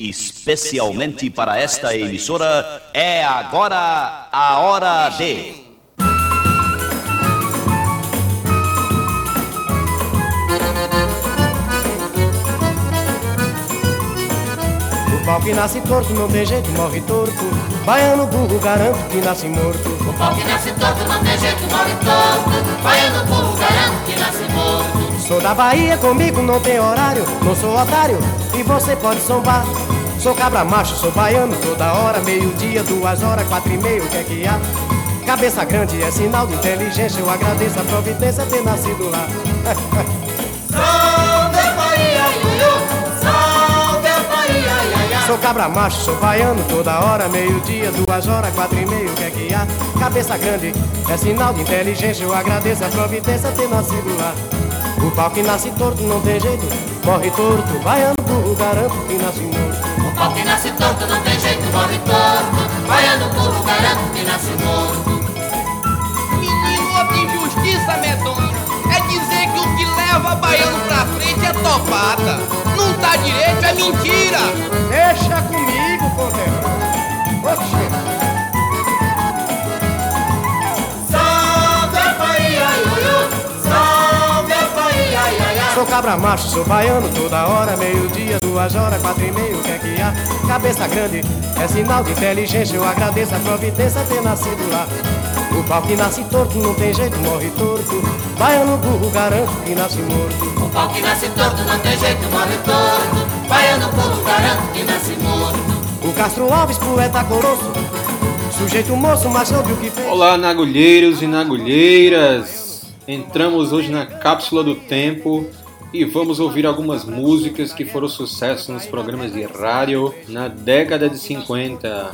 especialmente para esta emissora, é agora a hora de. O pau que nasce torto não tem jeito, morre torto. Baiano burro, garanto que nasce morto. O pau que nasce torto não tem jeito, morre torto. Baiano burro, garanto que nasce morto. Sou da Bahia, comigo não tem horário. Não sou otário e você pode sombar. Sou cabra macho, sou baiano toda hora. Meio-dia, duas horas, quatro e meio, o que é que há? Cabeça grande é sinal de inteligência. Eu agradeço a providência ter nascido lá. Sou cabra macho, sou baiano toda hora. Meio-dia, duas horas, quatro e meio, o que é que há? Cabeça grande é sinal de inteligência. Eu agradeço a providência ter nascido lá. O pau que nasce torto não tem jeito, morre torto. Baiano garanto que nasce morto. O pau que nasce torto não tem jeito, morre torto. Baiano burro, garanto que nasce morto. Menino, outra injustiça medonha é dizer que o que leva baiano pra frente é topada. Não tá direito, é mentira. Deixa comigo, conterrâneo. Oxê. Sou cabra macho, sou baiano toda hora, meio-dia, duas horas, quatro e meio, o que é que há? Cabeça grande é sinal de inteligência, eu agradeço a providência ter nascido lá. O pau que nasce torto não tem jeito, morre torto. Baiano burro, garanto que nasce morto. O pau que nasce torto não tem jeito, morre torto. Baiano burro, garanto que nasce morto. O Castro Alves, poeta coroço, sujeito moço, mas soube o que fez. Olá, nagulheiros e nagulheiras! Entramos hoje na cápsula do tempo e vamos ouvir algumas músicas que foram sucesso nos programas de rádio na década de 50.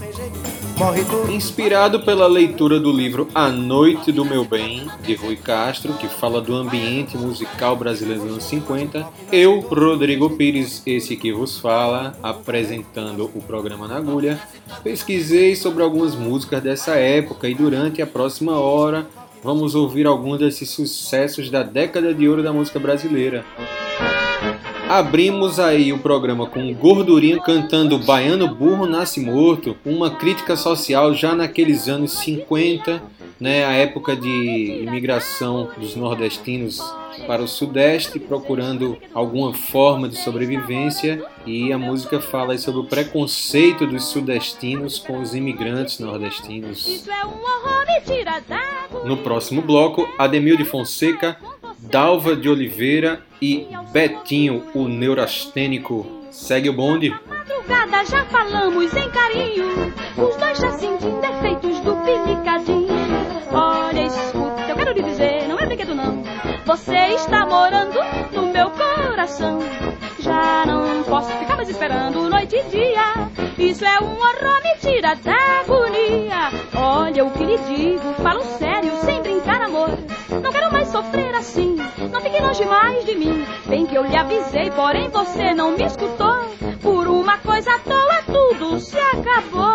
Morre torto. Inspirado pela leitura do livro A Noite do Meu Bem, de Rui Castro, que fala do ambiente musical brasileiro dos anos 50, eu, Rodrigo Pires, esse que vos fala, apresentando o programa na agulha, pesquisei sobre algumas músicas dessa época e durante a próxima hora vamos ouvir alguns desses sucessos da década de ouro da música brasileira. Abrimos aí o programa com Gordurinha cantando Baiano Burro Nasce Morto, uma crítica social já naqueles anos 50, né, a época de imigração dos nordestinos para o sudeste, procurando alguma forma de sobrevivência, e a música fala sobre o preconceito dos sudestinos com os imigrantes nordestinos. É. No próximo bloco, Ademil de Fonseca, Dalva de Oliveira e Betinho, o neurastênico. Segue o bonde. Madrugada já falamos em carinho. Os dois já sentindo Você está morando no meu coração. Já não posso ficar mais esperando noite e dia. Isso é um horror, me tira da agonia. Olha o que lhe digo, falo sério, sem brincar, amor. Não quero mais sofrer assim, não fique longe mais de mim. Bem que eu lhe avisei, porém você não me escutou. Por uma coisa à toa, tudo se acabou.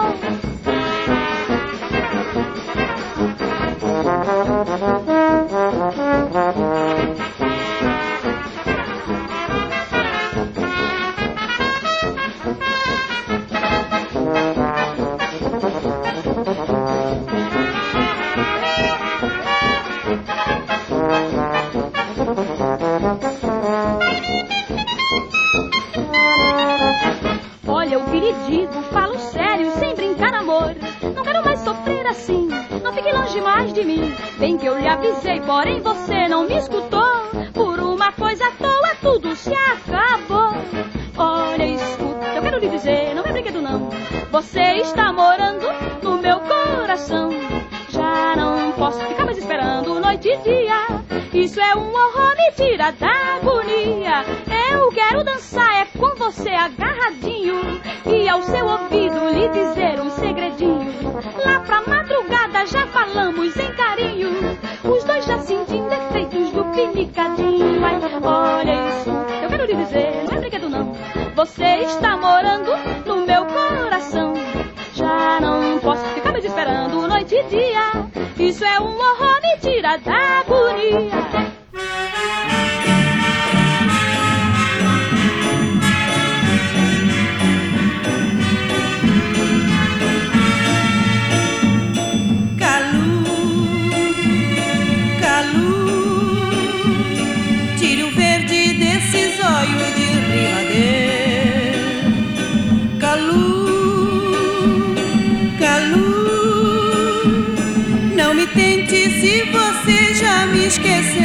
Você já me esqueceu.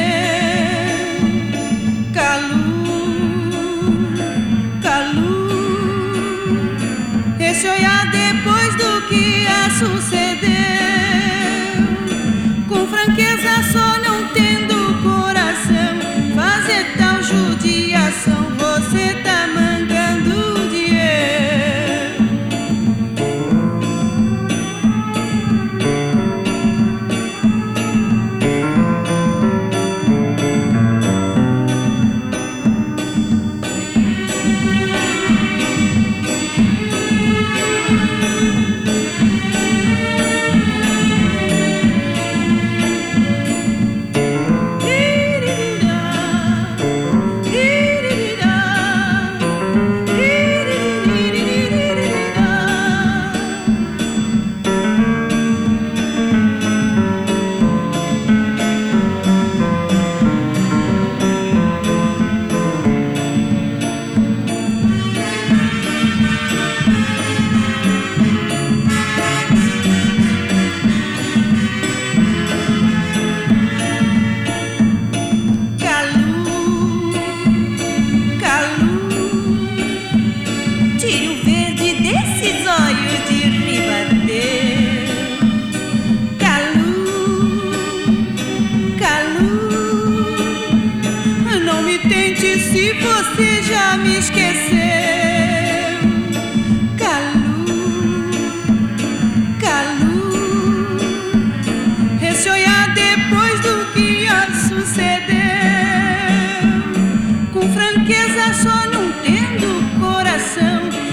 Calu, Calu, esse olhar depois do que a sucedeu. Tente se você já me esqueceu. Calu, Calu, esse olhar depois do que a sucedeu. Com franqueza só não tendo coração.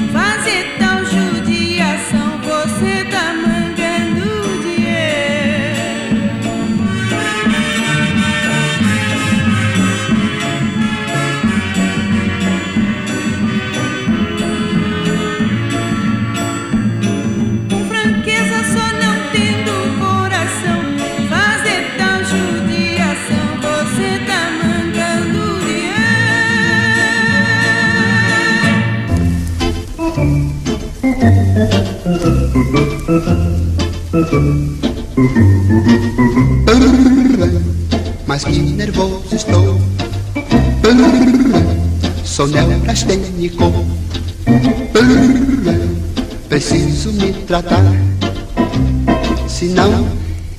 Mas que nervoso estou. Sou neurastênico Preciso me tratar. Senão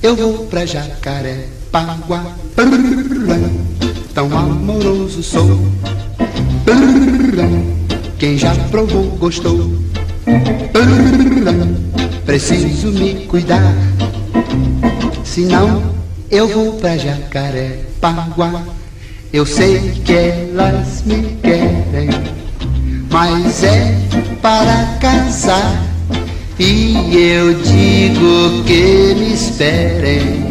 eu vou pra Jacarepaguá Tão amoroso sou. Quem já provou gostou Preciso me cuidar. Senão eu vou pra Jacarepaguá Eu sei que elas me querem Mas é para casar. E eu digo que me esperem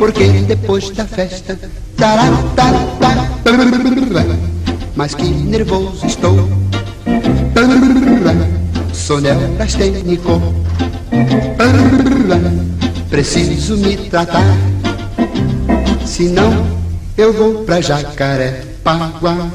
Porque depois da festa Mas que nervoso estou. Sou neurastênico Preciso me tratar Senão eu vou pra Jacarepaguá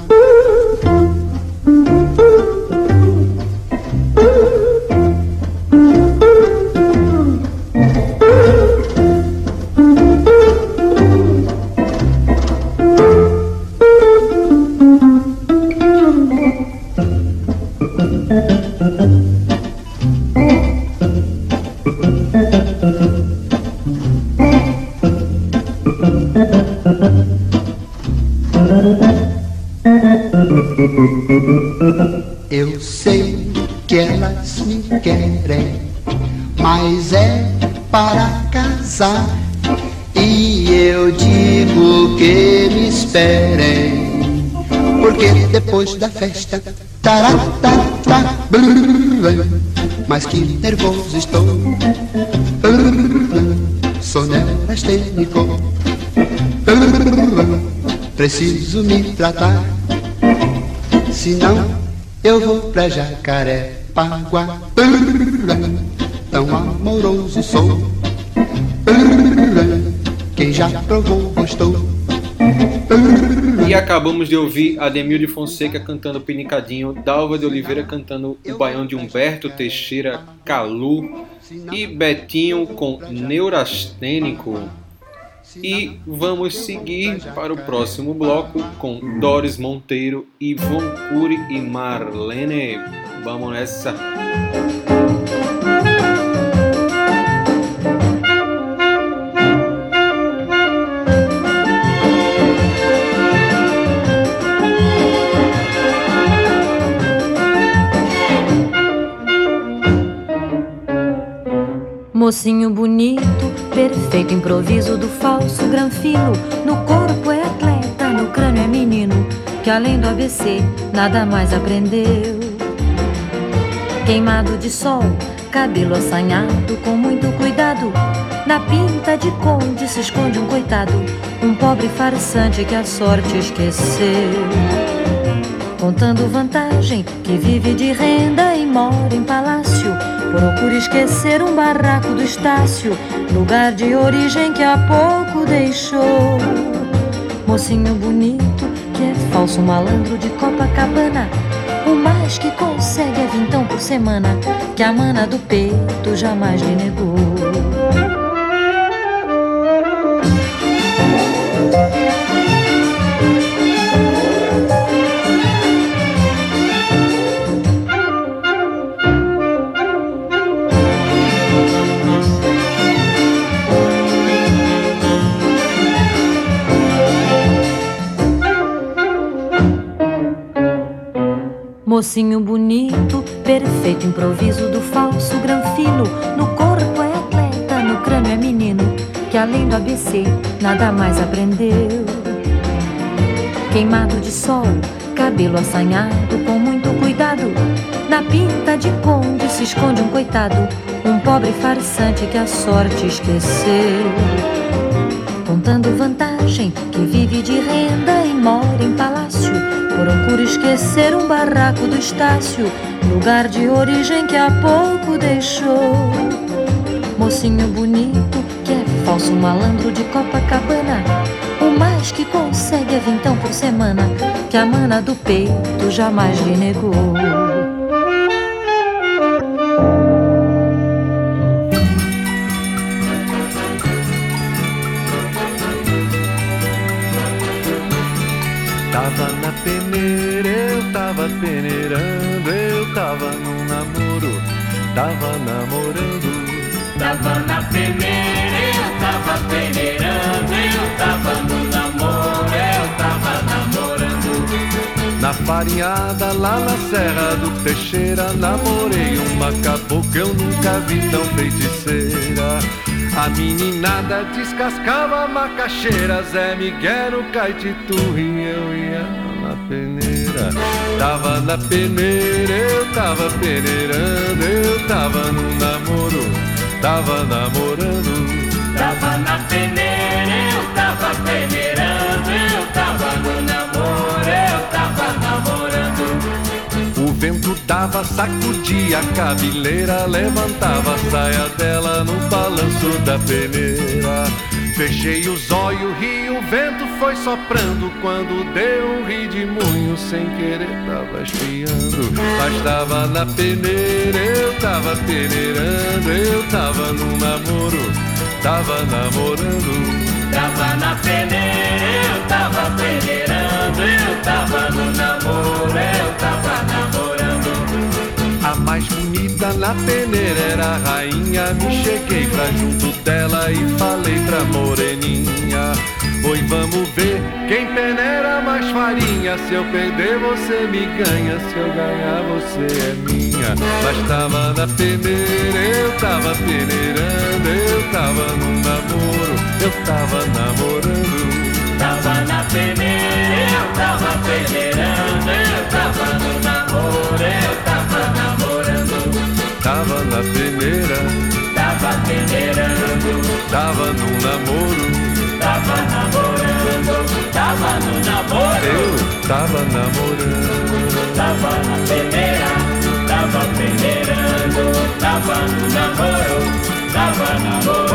da festa, tará, mas que nervoso estou. Sou neurastênico, preciso me tratar. Senão eu vou pra Jacarepaguá Tão amoroso sou Quem já provou gostou acabamos de ouvir Ademil de Fonseca cantando Pinicadinho, Dalva de Oliveira cantando o baião de Humberto Teixeira Calu e Betinho com Neurastênico. E vamos seguir para o próximo bloco com Doris Monteiro, Ivon Cury e Marlene. Vamos nessa! Mocinho bonito, perfeito improviso do falso granfino. No corpo é atleta, no crânio é menino, que além do ABC nada mais aprendeu. Queimado de sol, cabelo assanhado com muito cuidado. Na pinta de conde se esconde um coitado, um pobre farsante que a sorte esqueceu. Contando vantagem, que vive de renda e mora em palácio Procura esquecer um barraco do Estácio, lugar de origem que há pouco deixou. Mocinho bonito, que é falso malandro de Copacabana. O mais que consegue é vintão por semana, que a mana do peito jamais lhe negou. Mocinho bonito, perfeito improviso do falso granfino. No corpo é atleta, no crânio é menino, que além do ABC nada mais aprendeu. Queimado de sol, cabelo assanhado com muito cuidado. Na pinta de conde se esconde um coitado, um pobre farsante que a sorte esqueceu. Contando vantagem, que vive de renda e mora em palácio Procuro esquecer um barraco do Estácio, lugar de origem que há pouco deixou. Mocinho bonito, que é falso malandro de Copacabana. O mais que consegue é vintão por semana, que a mana do peito jamais lhe negou. Peneirando, eu tava num namoro, tava namorando. Tava na peneira, eu tava peneirando, eu tava no namoro, eu tava namorando. Na farinhada lá na Serra do Teixeira, namorei uma cabocla, eu nunca vi tão feiticeira. A meninada descascava macaxeira, Zé Miguel, Caetitu e eu ia peneira. Tava na peneira, eu tava peneirando, eu tava no namoro, tava namorando. Tava na peneira, eu tava peneirando, eu tava no namoro, eu tava namorando. O vento dava, sacudia a cabeleira, levantava a saia dela no balanço da peneira. Fechei os olhos, ri, o vento foi soprando. Quando deu um ri de munho Sem querer tava espiando. Mas tava na peneira, eu tava peneirando. Eu tava num namoro, tava namorando. Tava na peneira, eu tava peneirando. Eu tava no namoro, eu tava namorando mais bonita na peneira. Era a rainha Me cheguei pra junto dela e falei pra moreninha Oi, vamos ver quem peneira mais farinha. Se eu perder você me ganha. Se eu ganhar você é minha. Mas tava na peneira, eu tava peneirando. Eu tava num namoro, eu tava namorando. Tava na peneira, eu tava peneirando. Eu tava no namoro, eu tava Tava na peneira, tava peneirando. Tava no namoro, tava namorando. Tava no namoro, eu tava namorando. Tava na peneira. Tava peneirando, tava no namoro. Tava namorando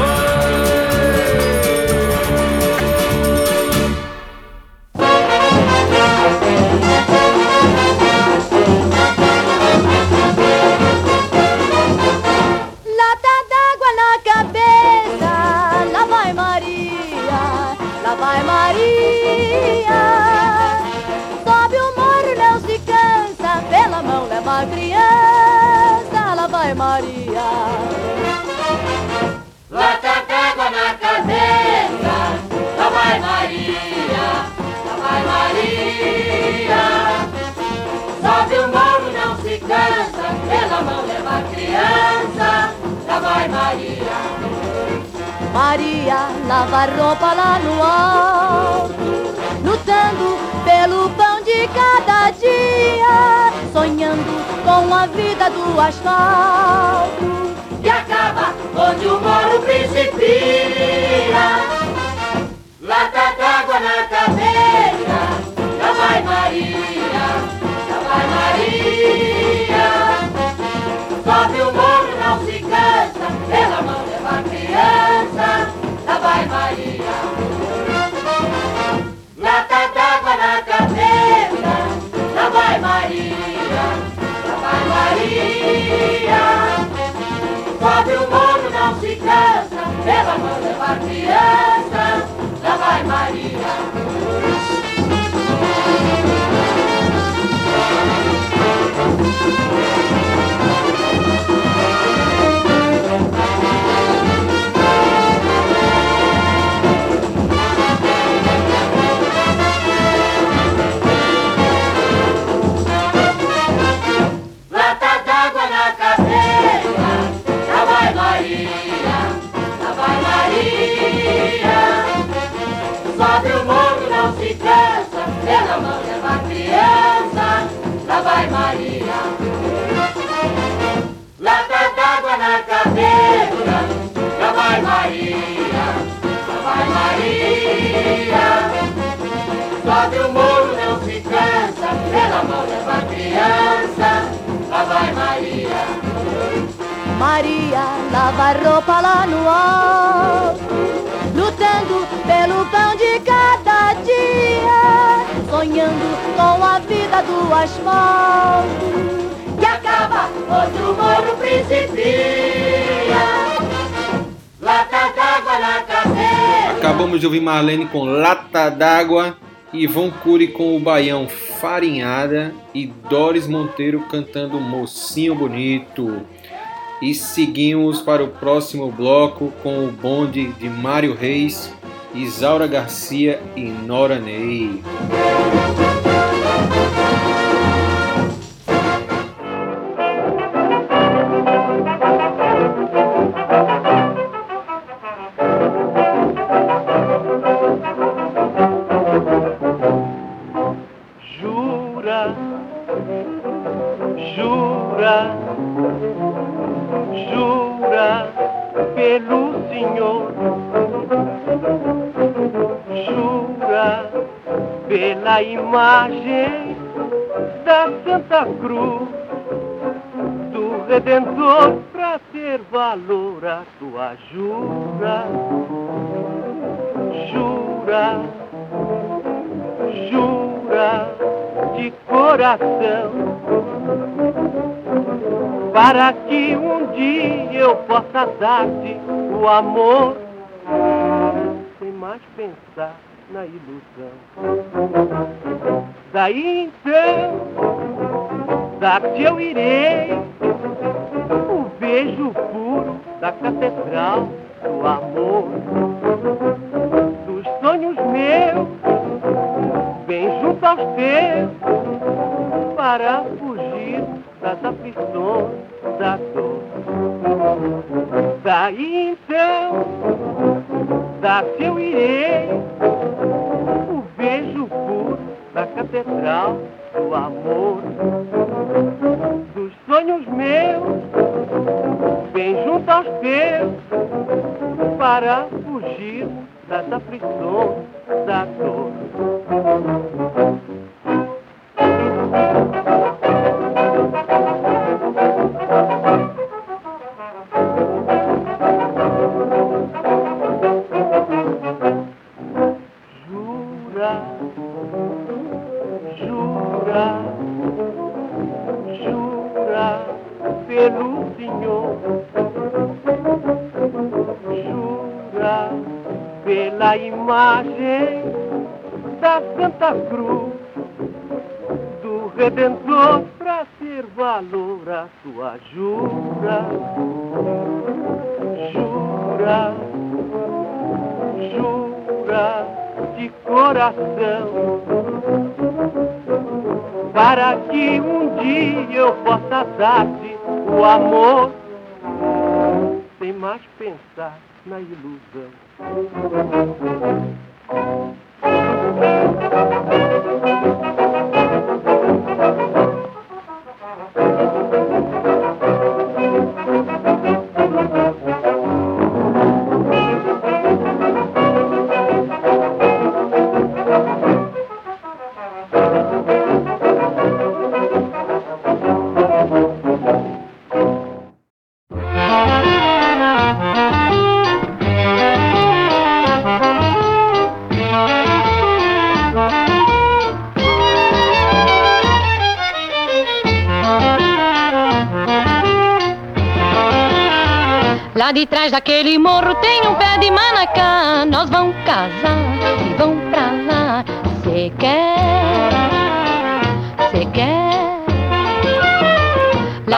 Maria lava roupa lá no alto, lutando pelo pão de cada dia, sonhando com a vida do asfalto. E acaba onde o morro principia. Lata d'água na cabeça, cansa, pela mão leva a criança, lá vai Maria. Lata d'água na cabeça, lá vai Maria, lá vai Maria. Sobe o morro, não se cansa, pela mão leva a criança, Maria lava roupa lá no alto, lutando pelo pão de cada dia, sonhando com a vida do asfalto. E acaba outro morro principia. Lata d'água na cabeça. Acabamos de ouvir Marlene com Lata d'Água, Ivon Cury com o Baião Farinhada e Doris Monteiro cantando Mocinho Bonito. E seguimos para o próximo bloco com o bonde de Mário Reis, Isaura Garcia e Nora Ney. Pela imagem da Santa Cruz do Redentor pra ter valor a tua jura, jura jura de coração para que um dia eu possa dar-te o amor sem mais pensar na ilusão. Daí então, dar-te eu irei o beijo puro da catedral do amor dos sonhos meus bem junto aos teus para fugir das aflições da dor. Daí então, dar-te eu irei. O beijo puro da catedral do amor. Dos sonhos meus bem junto aos teus. Para fugir das aflições da dor. Pelo Senhor, jura pela imagem da Santa Cruz do Redentor pra ser valor a sua jura, jura, jura de coração, para que um dia eu possa dar-te o amor, sem mais pensar na ilusão.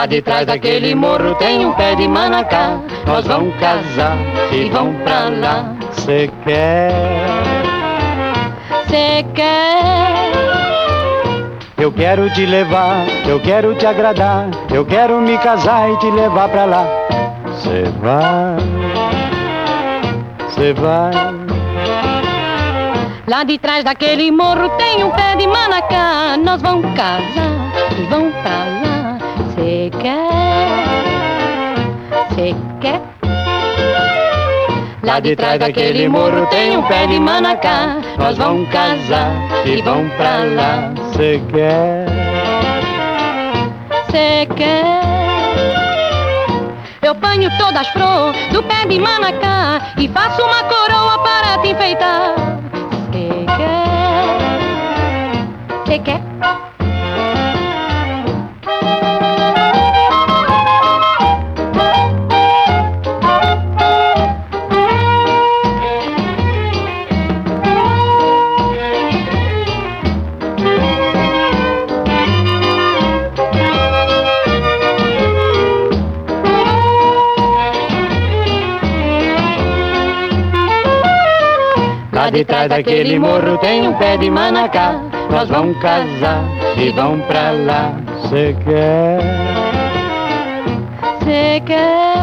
Lá de trás daquele morro tem um pé de manacá. Nós vamos casar e vão pra lá. Cê quer? Cê quer? Eu quero te levar, eu quero te agradar, eu quero me casar e te levar pra lá. Cê vai, cê vai. Lá de trás daquele morro tem um pé de manacá. Nós vamos casar e vão pra lá. Cê quer? Cê quer? Lá de trás daquele morro tem um pé de manacá. Nós vamos casar e vão pra lá. Cê quer? Cê quer? Eu ponho todas as flores do pé de manacá e faço uma coroa para te enfeitar. Cê quer? Cê quer? Lá de trás daquele morro tem um pé de manacá. Nós vamos casar e vão pra lá. Cê quer? Cê quer?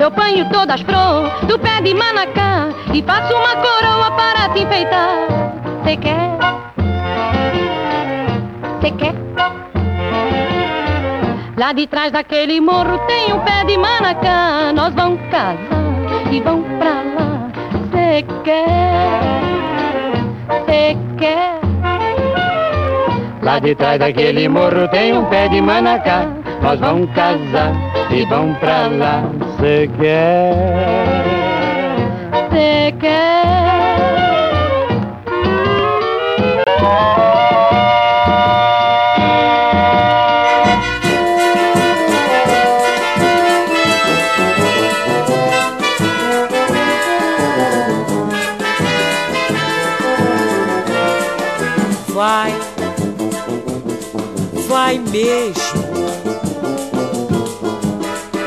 Eu ponho todas as flores do pé de manacá e faço uma coroa para te enfeitar. Cê quer? Cê quer? Lá de trás daquele morro tem um pé de manacá. Nós vamos casar e. Cê quer? Cê quer? Lá de trás daquele morro tem um pé de manacá. Nós vamos casar e vão pra lá. Cê quer? Cê quer? Vai mesmo.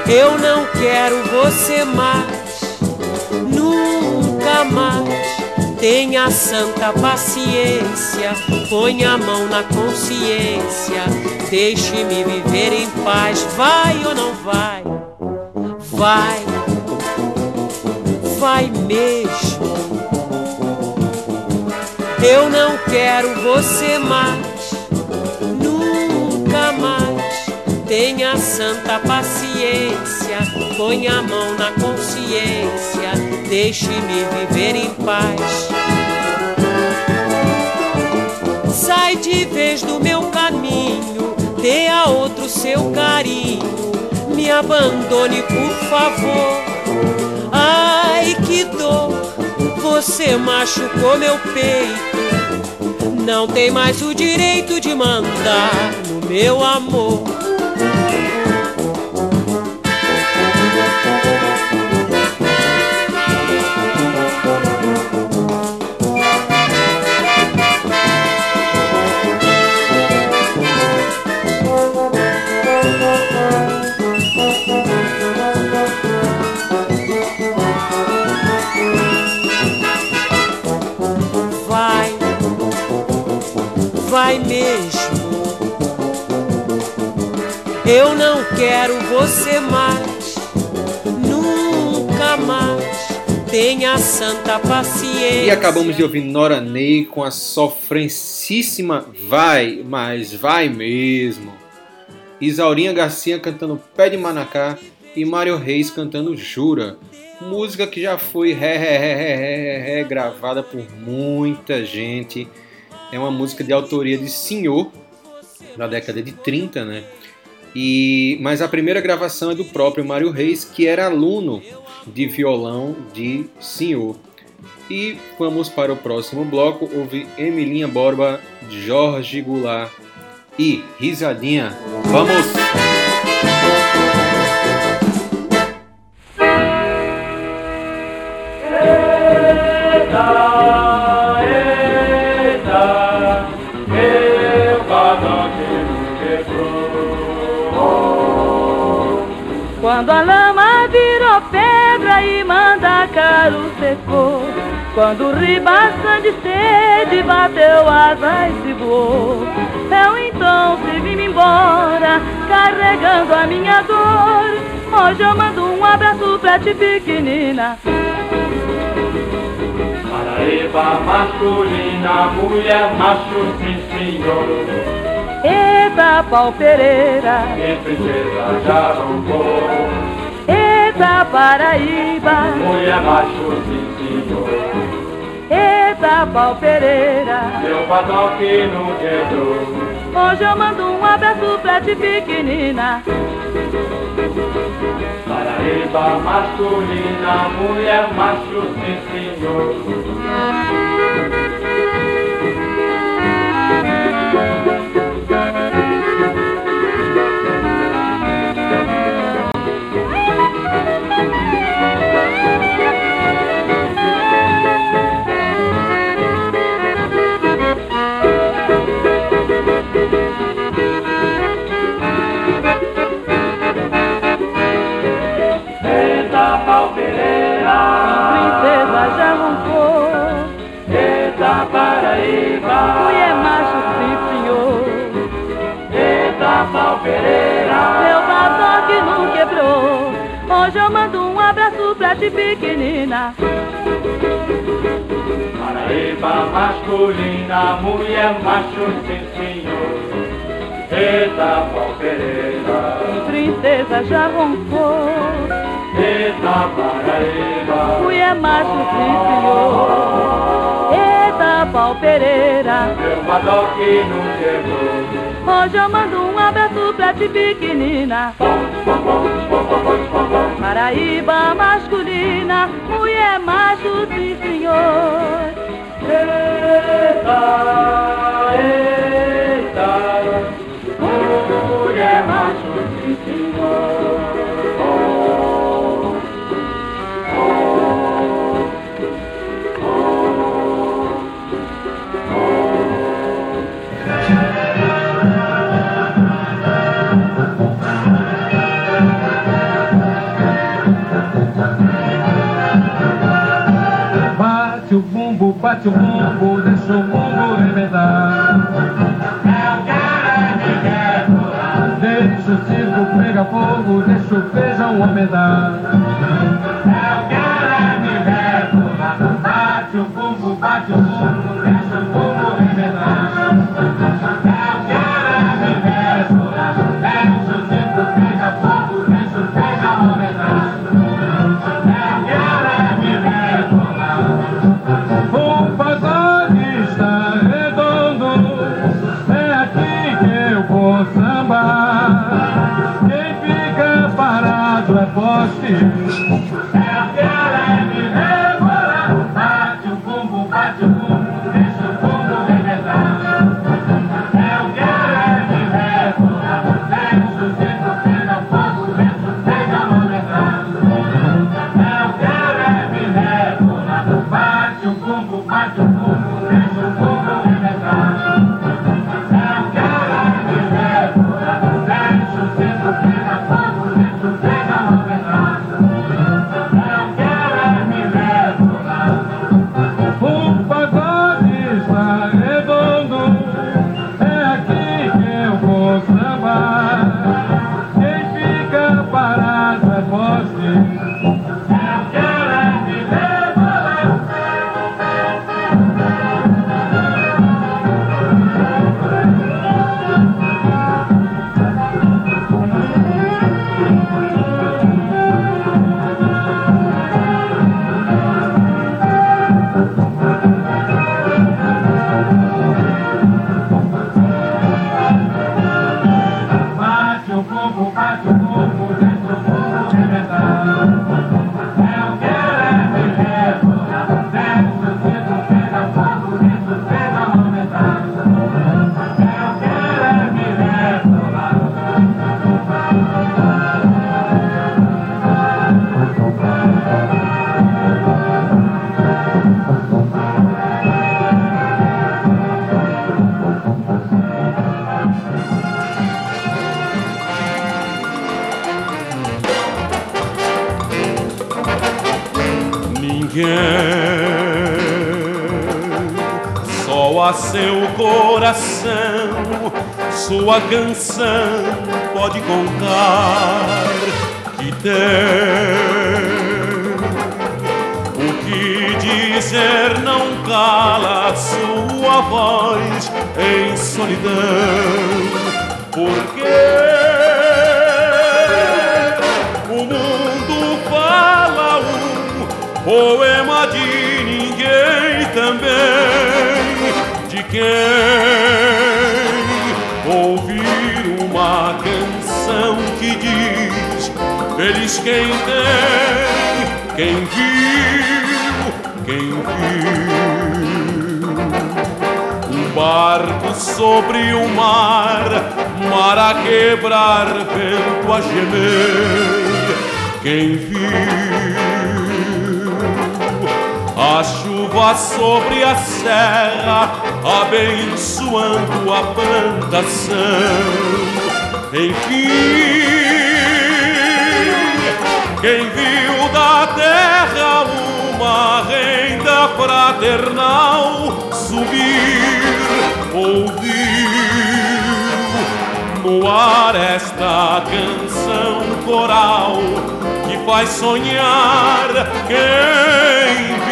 Eu não quero você mais, nunca mais. Tenha santa paciência, põe a mão na consciência, deixe-me viver em paz. Vai ou não vai? Vai, vai mesmo. Eu não quero você mais, Tenha santa paciência, põe a mão na consciência, deixe-me viver em paz. Sai de vez do meu caminho, dê a outro seu carinho, me abandone por favor. Ai que dor, você machucou meu peito. Não tem mais o direito de mandar no meu amor. Eu não quero você mais, nunca mais. Tenha santa paciência. E acabamos de ouvir Nora Ney com a sofrencíssima Vai, mas vai mesmo. Isaurinha Garcia cantando Pé de Manacá e Mário Reis cantando Jura. Música que já foi regravada por muita gente. É uma música de autoria de Senhor, da década de 30, né? E, mas a primeira gravação é do próprio Mário Reis, que era aluno de violão de Senhor. E vamos para o próximo bloco, houve Emilinha Borba, Jorge Goulart e Risadinha. Vamos! Quando ribaçã de sede bateu asas e voou. Eu então se vim embora, carregando a minha dor. Hoje eu mando um abraço pra ti pequenina. Paraíba masculina, mulher macho, sim senhor. Eita pau Pereira. E princesa já roncou Eita Paraíba. Mulher macho, sim senhor Eita pau Pereira. Meu patrão que não quebrou Hoje eu mando um abraço pra ti pequenina. Paraíba masculina, mulher macho, sim senhor mulher macho, sim senhor Eita Pau Pereira Princesa já roncou Eita Paraíba. Mulher macho, sim senhor Eita pau Pereira Meu badoque não quebrou Hoje eu mando um abraço pra ti pequenina. Paraíba masculina Mulher macho, sim senhor Eita, bate o bumbo, deixa o bumbo remedar. Deixa o circo pegar fogo, deixa o feijão homedar. Sua canção pode contar que tem. O que dizer não cala sua voz em solidão, porque o mundo fala um poema de ninguém também quem feliz quem tem, quem viu, quem viu um barco sobre o mar, mar a quebrar, vento a gemer, quem viu a chuva sobre a serra, abençoando a plantação. Enfim, quem viu da terra uma renda fraternal subir, ouviu no ar esta canção coral que faz sonhar quem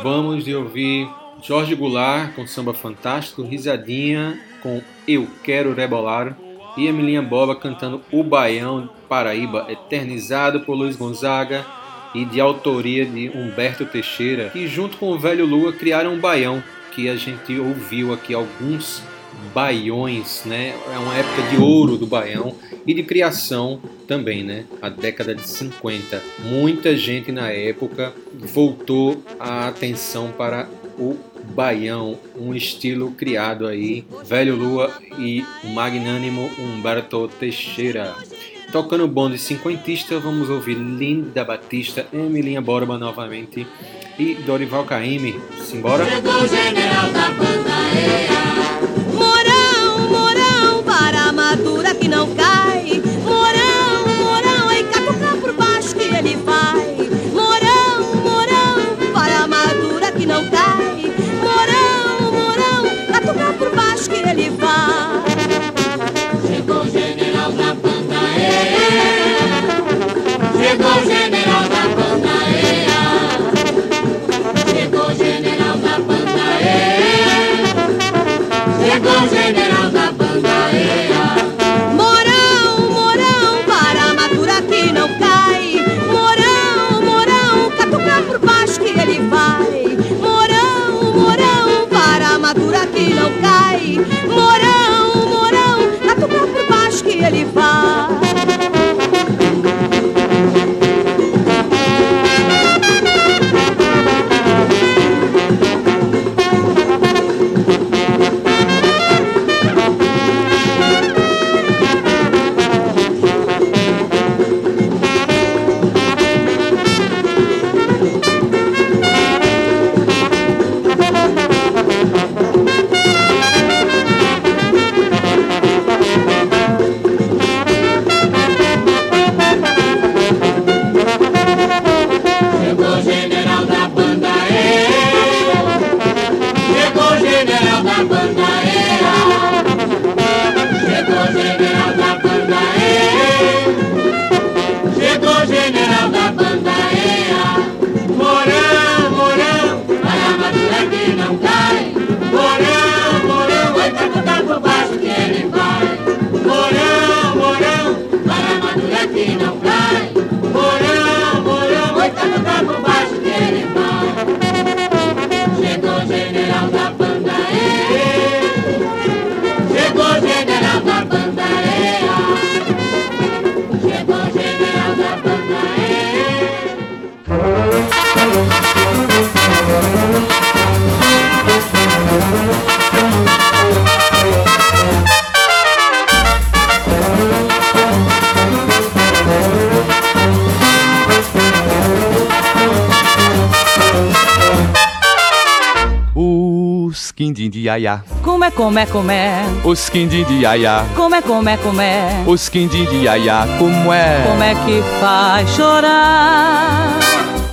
acabamos de ouvir Jorge Goulart com samba fantástico, Risadinha com Eu Quero Rebolar e Emilinha Boba cantando O Baião Paraíba, eternizado por Luiz Gonzaga e de autoria de Humberto Teixeira, que junto com o Velho Lua criaram um baião que a gente ouviu aqui alguns baiões, né? É uma época de ouro do baião e de criação também, né? A década de 50. Muita gente na época voltou a atenção para o baião, um estilo criado aí, Velho Lua e o magnânimo Humberto Teixeira. Tocando o bonde cinquentista, vamos ouvir Linda Batista, Emilinha Borba novamente e Dorival Caymmi. Simbora? Chegou o general da para a madura que não cai. Baba Como é, como é, como é? Os quindim de iaiá. Como é, como é, como é? Os quindim de iaiá, como é? Como é que faz chorar?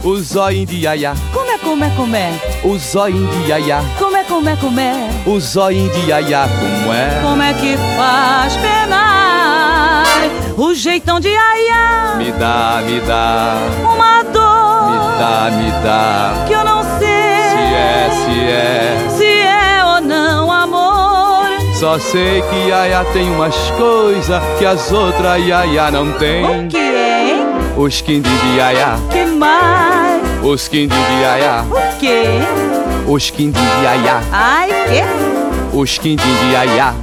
O zóio de iaiá. Como é, como é, como é? O zóio de iaiá. Como é, como é, como é? O zóio de iaiá, como é? Como é que faz penar? O jeitão de iaiá. Me dá, me dá. Uma dor. Me dá, me dá. Que eu não sei. Se é, se é. Só sei que iaiá tem umas coisas que as outras iaiá não tem. O que é, hein? Os quindim de iaiá. Que mais? Os quindim de iaiá. O quê? Os quindim de iaiá. Ai, quê? Os quindim de iaiá.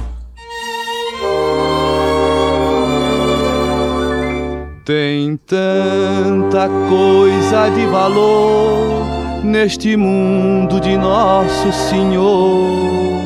Tem tanta coisa de valor neste mundo de Nosso Senhor.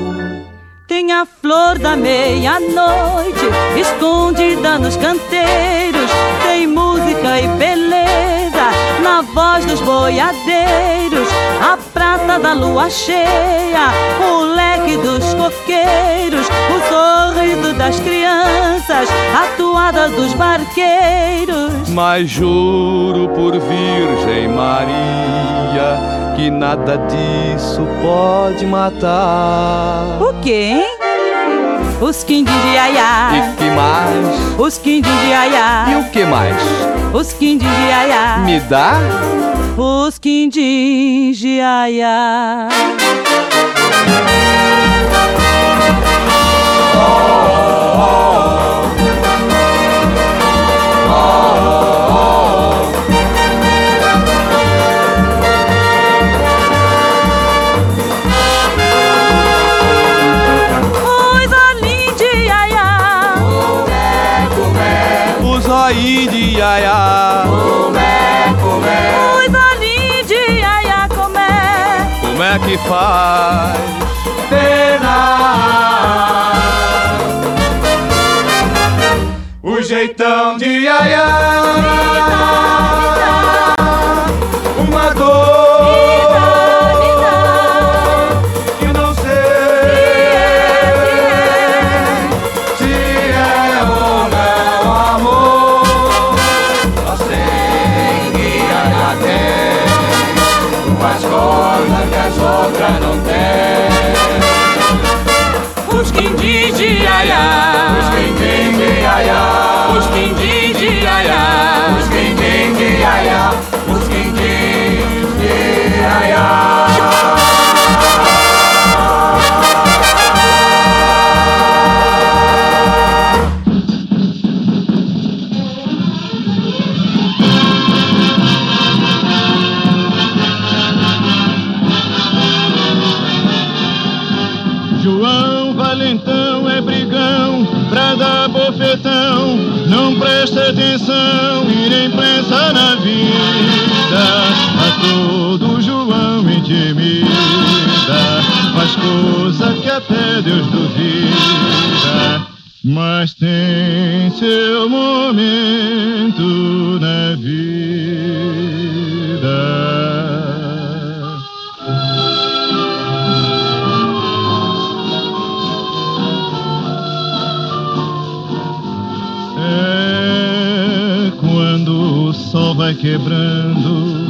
Tem a flor da meia-noite escondida nos canteiros. Tem música e beleza na voz dos boiadeiros. A prata da lua cheia, o leque dos coqueiros, o sorriso das crianças, a toada dos barqueiros. Mas juro por Virgem Maria que nada disso pode matar. O quê, hein? Os quindim de iaiá. E que mais? Os quindim de iaiá. E o que mais? Os quindim de iaiá. Me dá? Os quindim de iaiá. aí de iaiá. Comé, comé. Coisa linda de iaiá, comé. Como é que faz? Pena. O jeitão de iaiá. Coisas que as outras não têm. Os quindim de iaiá. Os quindim de iaiá. Os quindim de iaiá. Os quindim de iaiá. Mas tem seu momento na vida. É quando o sol vai quebrando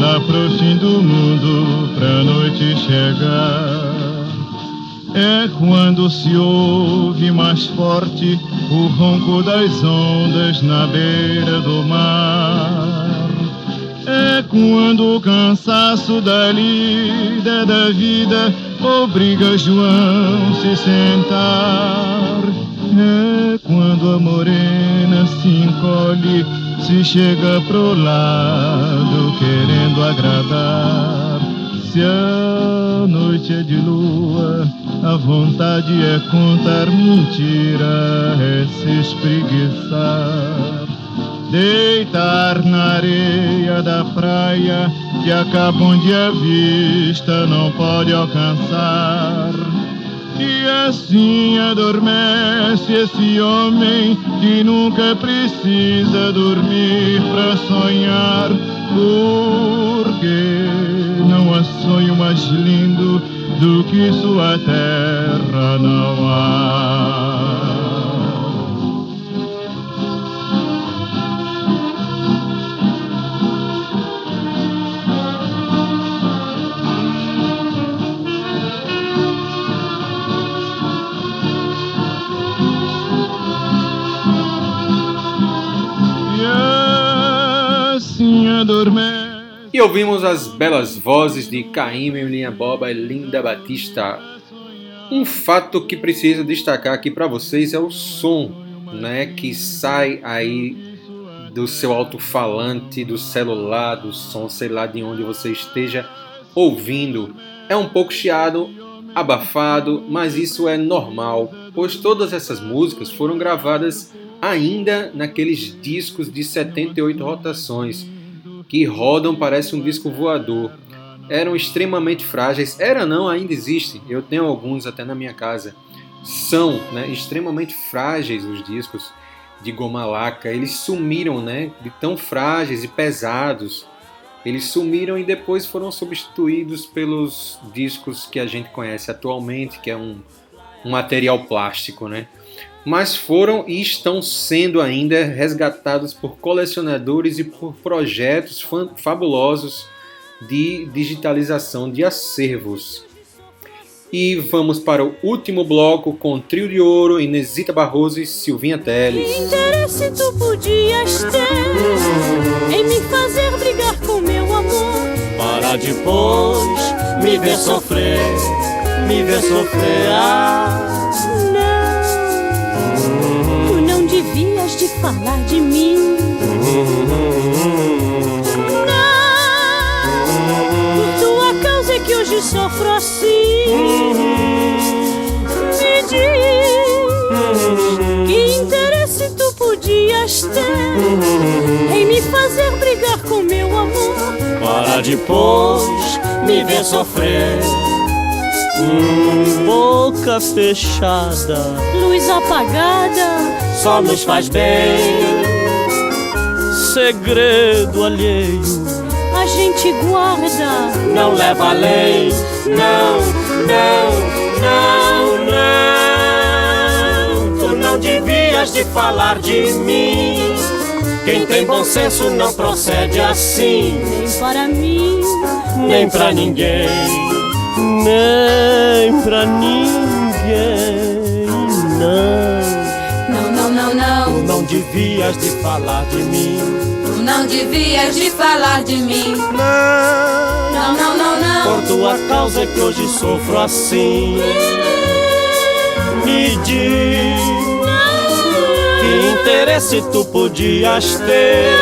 lá pro fim do mundo pra noite chegar. É quando se ouve mais forte o ronco das ondas na beira do mar. É quando o cansaço da lida da vida obriga João se sentar. É quando a morena se encolhe, se chega pro lado querendo agradar. Se a noite é de lua, a vontade é contar mentira, é se espreguiçar. Deitar na areia da praia que acaba onde a vista não pode alcançar. E assim adormece esse homem que nunca precisa dormir pra sonhar, porque não há sonho mais lindo do que sua terra não há. Assim adormece. E ouvimos as belas vozes de Caíme, Linha Boba e Linda Batista. Um fato que preciso destacar aqui para vocês é o som, né, que sai aí do seu alto-falante, do celular, do som, sei lá de onde você esteja ouvindo. É um pouco chiado, abafado, mas isso é normal, pois todas essas músicas foram gravadas ainda naqueles discos de 78 rotações que rodam parece um disco voador. Eram extremamente frágeis. Era não, ainda existe. Eu tenho alguns até na minha casa. São né, extremamente frágeis os discos de goma laca. Eles sumiram, né? De tão frágeis e pesados. Eles sumiram e depois foram substituídos pelos discos que a gente conhece atualmente, que é um, um material plástico, né? Mas foram e estão sendo ainda resgatados por colecionadores e por projetos fabulosos de digitalização de acervos. E vamos para o último bloco com Trio de Ouro, Inesita Barroso e Silvinha Teles. Que interesse tu podias ter em me fazer brigar com meu amor? Para depois me ver sofrer, me ver sofrer. Ah, falar de mim. Não, por tua causa é que hoje sofro assim. Me diz que interesse tu podias ter em me fazer brigar com meu amor. para depois me ver sofrer. Hum, boca fechada Luz apagada, só nos faz bem. Segredo alheio a gente guarda. não leva além. Não, não, não, não. Tu não devias de falar de mim. Quem tem bom senso não procede assim, Nem para mim, nem pra ninguém, nem pra ninguém. Devias de falar de mim. Tu não devias de falar de mim. Não, não, não, não. Por tua causa é que hoje sofro assim. Me diz que interesse tu podias ter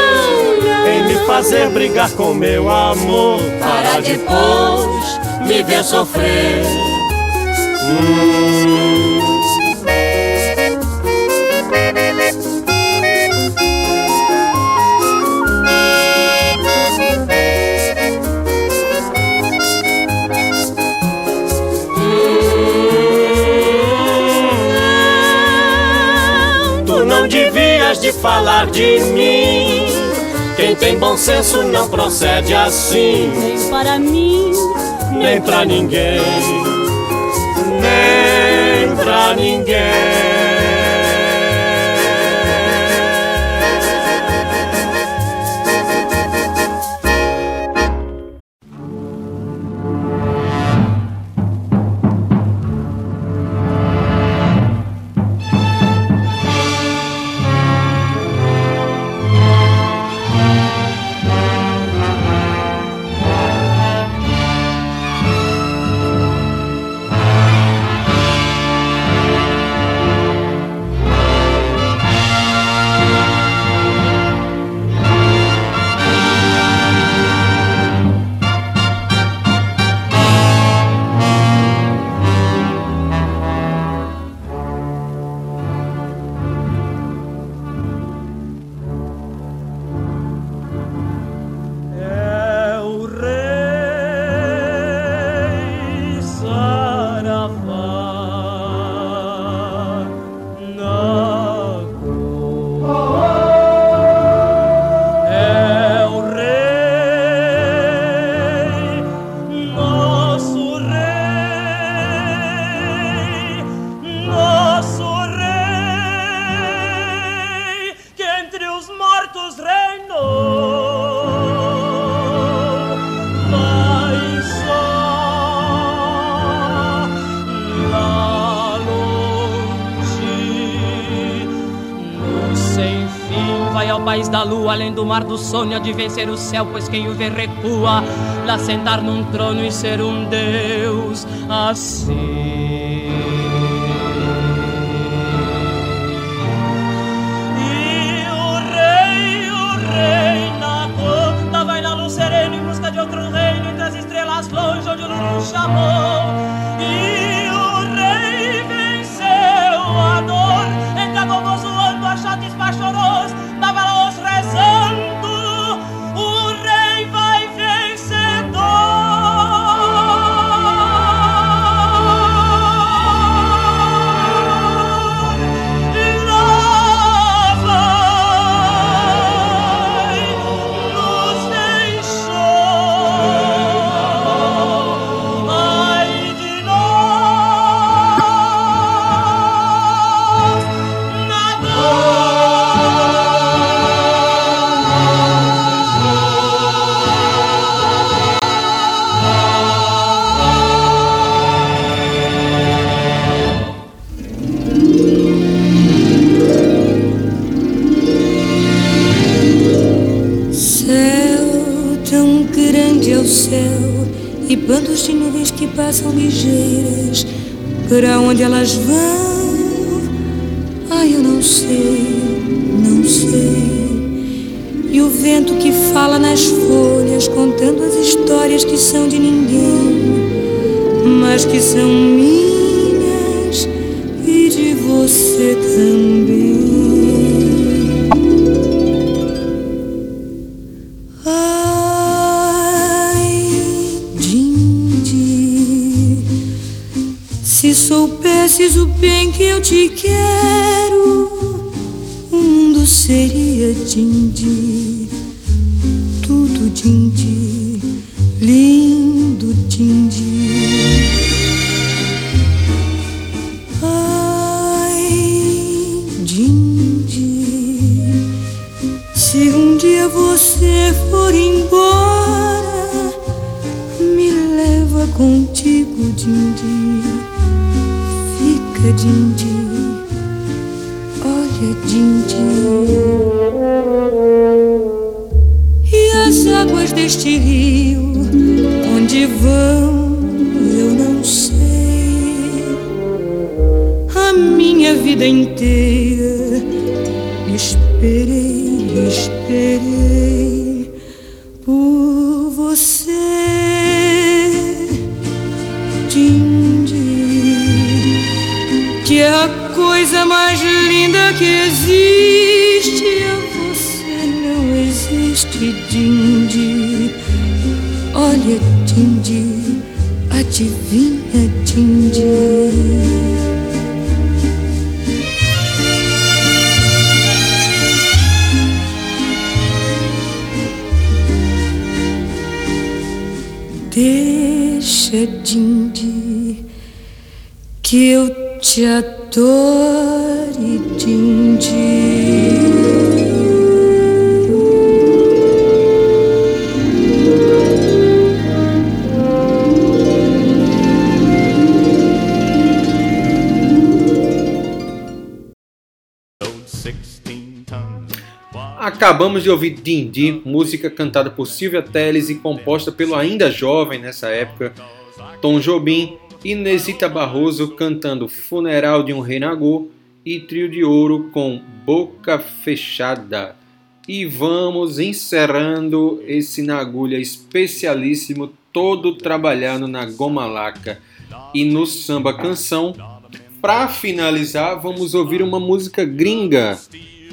em me fazer brigar com meu amor para depois me ver sofrer. Hum. Falar de mim. Quem tem bom senso não procede assim, nem para mim, nem pra ninguém, nem pra ninguém. Além do mar do sonho, de vencer o céu, pois quem o vê recua. Lá sentar num trono e ser um deus assim. E o rei, o rei na conta, vai na luz serena em busca de outro reino, entre as estrelas longe, onde o Lulu chamou. Onde elas vão? Ai, eu não sei, não sei. E o vento que fala nas folhas, contando as histórias que são de ninguém, mas que são minhas bem que eu te quero, vida inteira esperei, esperei por você, Dindi, que é a coisa mais linda que existe. A você não existe, Dindi. Olha, Acabamos de ouvir Dindi, música cantada por Silvia Telles e composta pelo ainda jovem nessa época Tom Jobim, Inesita Barroso cantando Funeral de um Rei Nagô e Trio de Ouro com Boca Fechada. E vamos encerrando esse Nagulha especialíssimo, todo trabalhando na goma laca e no samba canção. Para finalizar, vamos ouvir uma música gringa.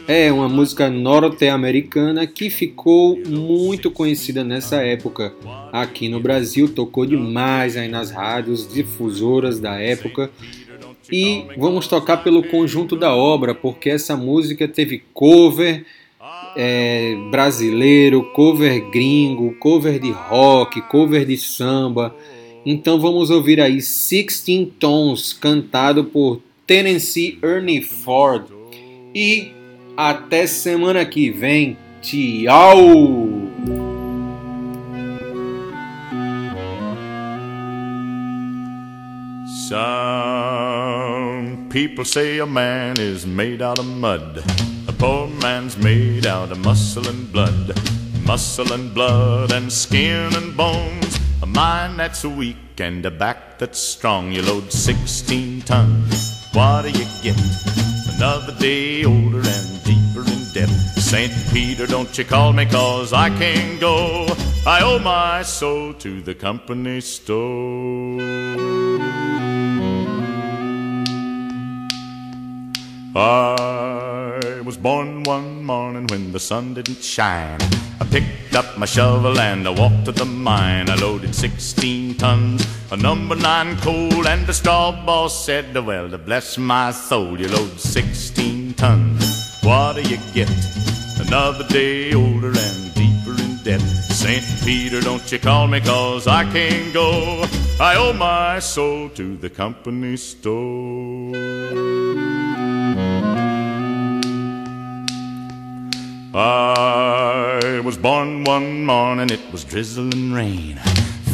É uma música norte-americana que ficou muito conhecida nessa época. Aqui no Brasil tocou demais aí nas rádios difusoras da época. E vamos tocar pelo conjunto da obra, porque essa música teve cover é, brasileiro, cover gringo, cover de rock, cover de samba. Então vamos ouvir aí Sixteen Tons, cantado por Tennessee Ernie Ford. E até semana que vem. Tchau! Some people say a man is made out of mud. A poor man's made out of muscle and blood, muscle and blood and skin and bones. A mind that's weak and a back that's strong. You load 16 tons. What do you get? Another day older and debt. St. Peter, don't you call me, cause I can't go. I owe my soul to the company store. I was born one morning when the sun didn't shine. I picked up my shovel and I walked to the mine. I loaded 16 tons of number nine coal, and the straw boss said, Well, to bless my soul, you load 16 tons. What do you get? Another day older and deeper in debt. St. Peter, don't you call me, cause I can't go. I owe my soul to the company store. I was born one morning, it was drizzling rain.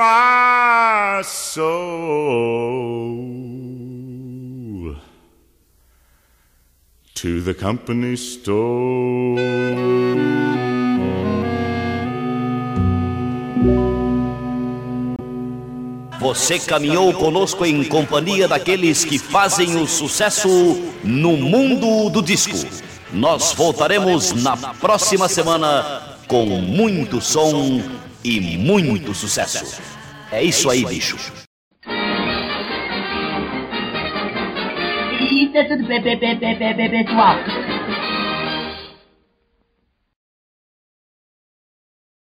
my soul to the company store. Você caminhou conosco em companhia daqueles que fazem o sucesso no mundo do disco. Nós voltaremos na próxima semana com muito som e muito sucesso. É isso aí, bicho. Isso é tudo, pe- pe- pe- pe- pe- pessoal.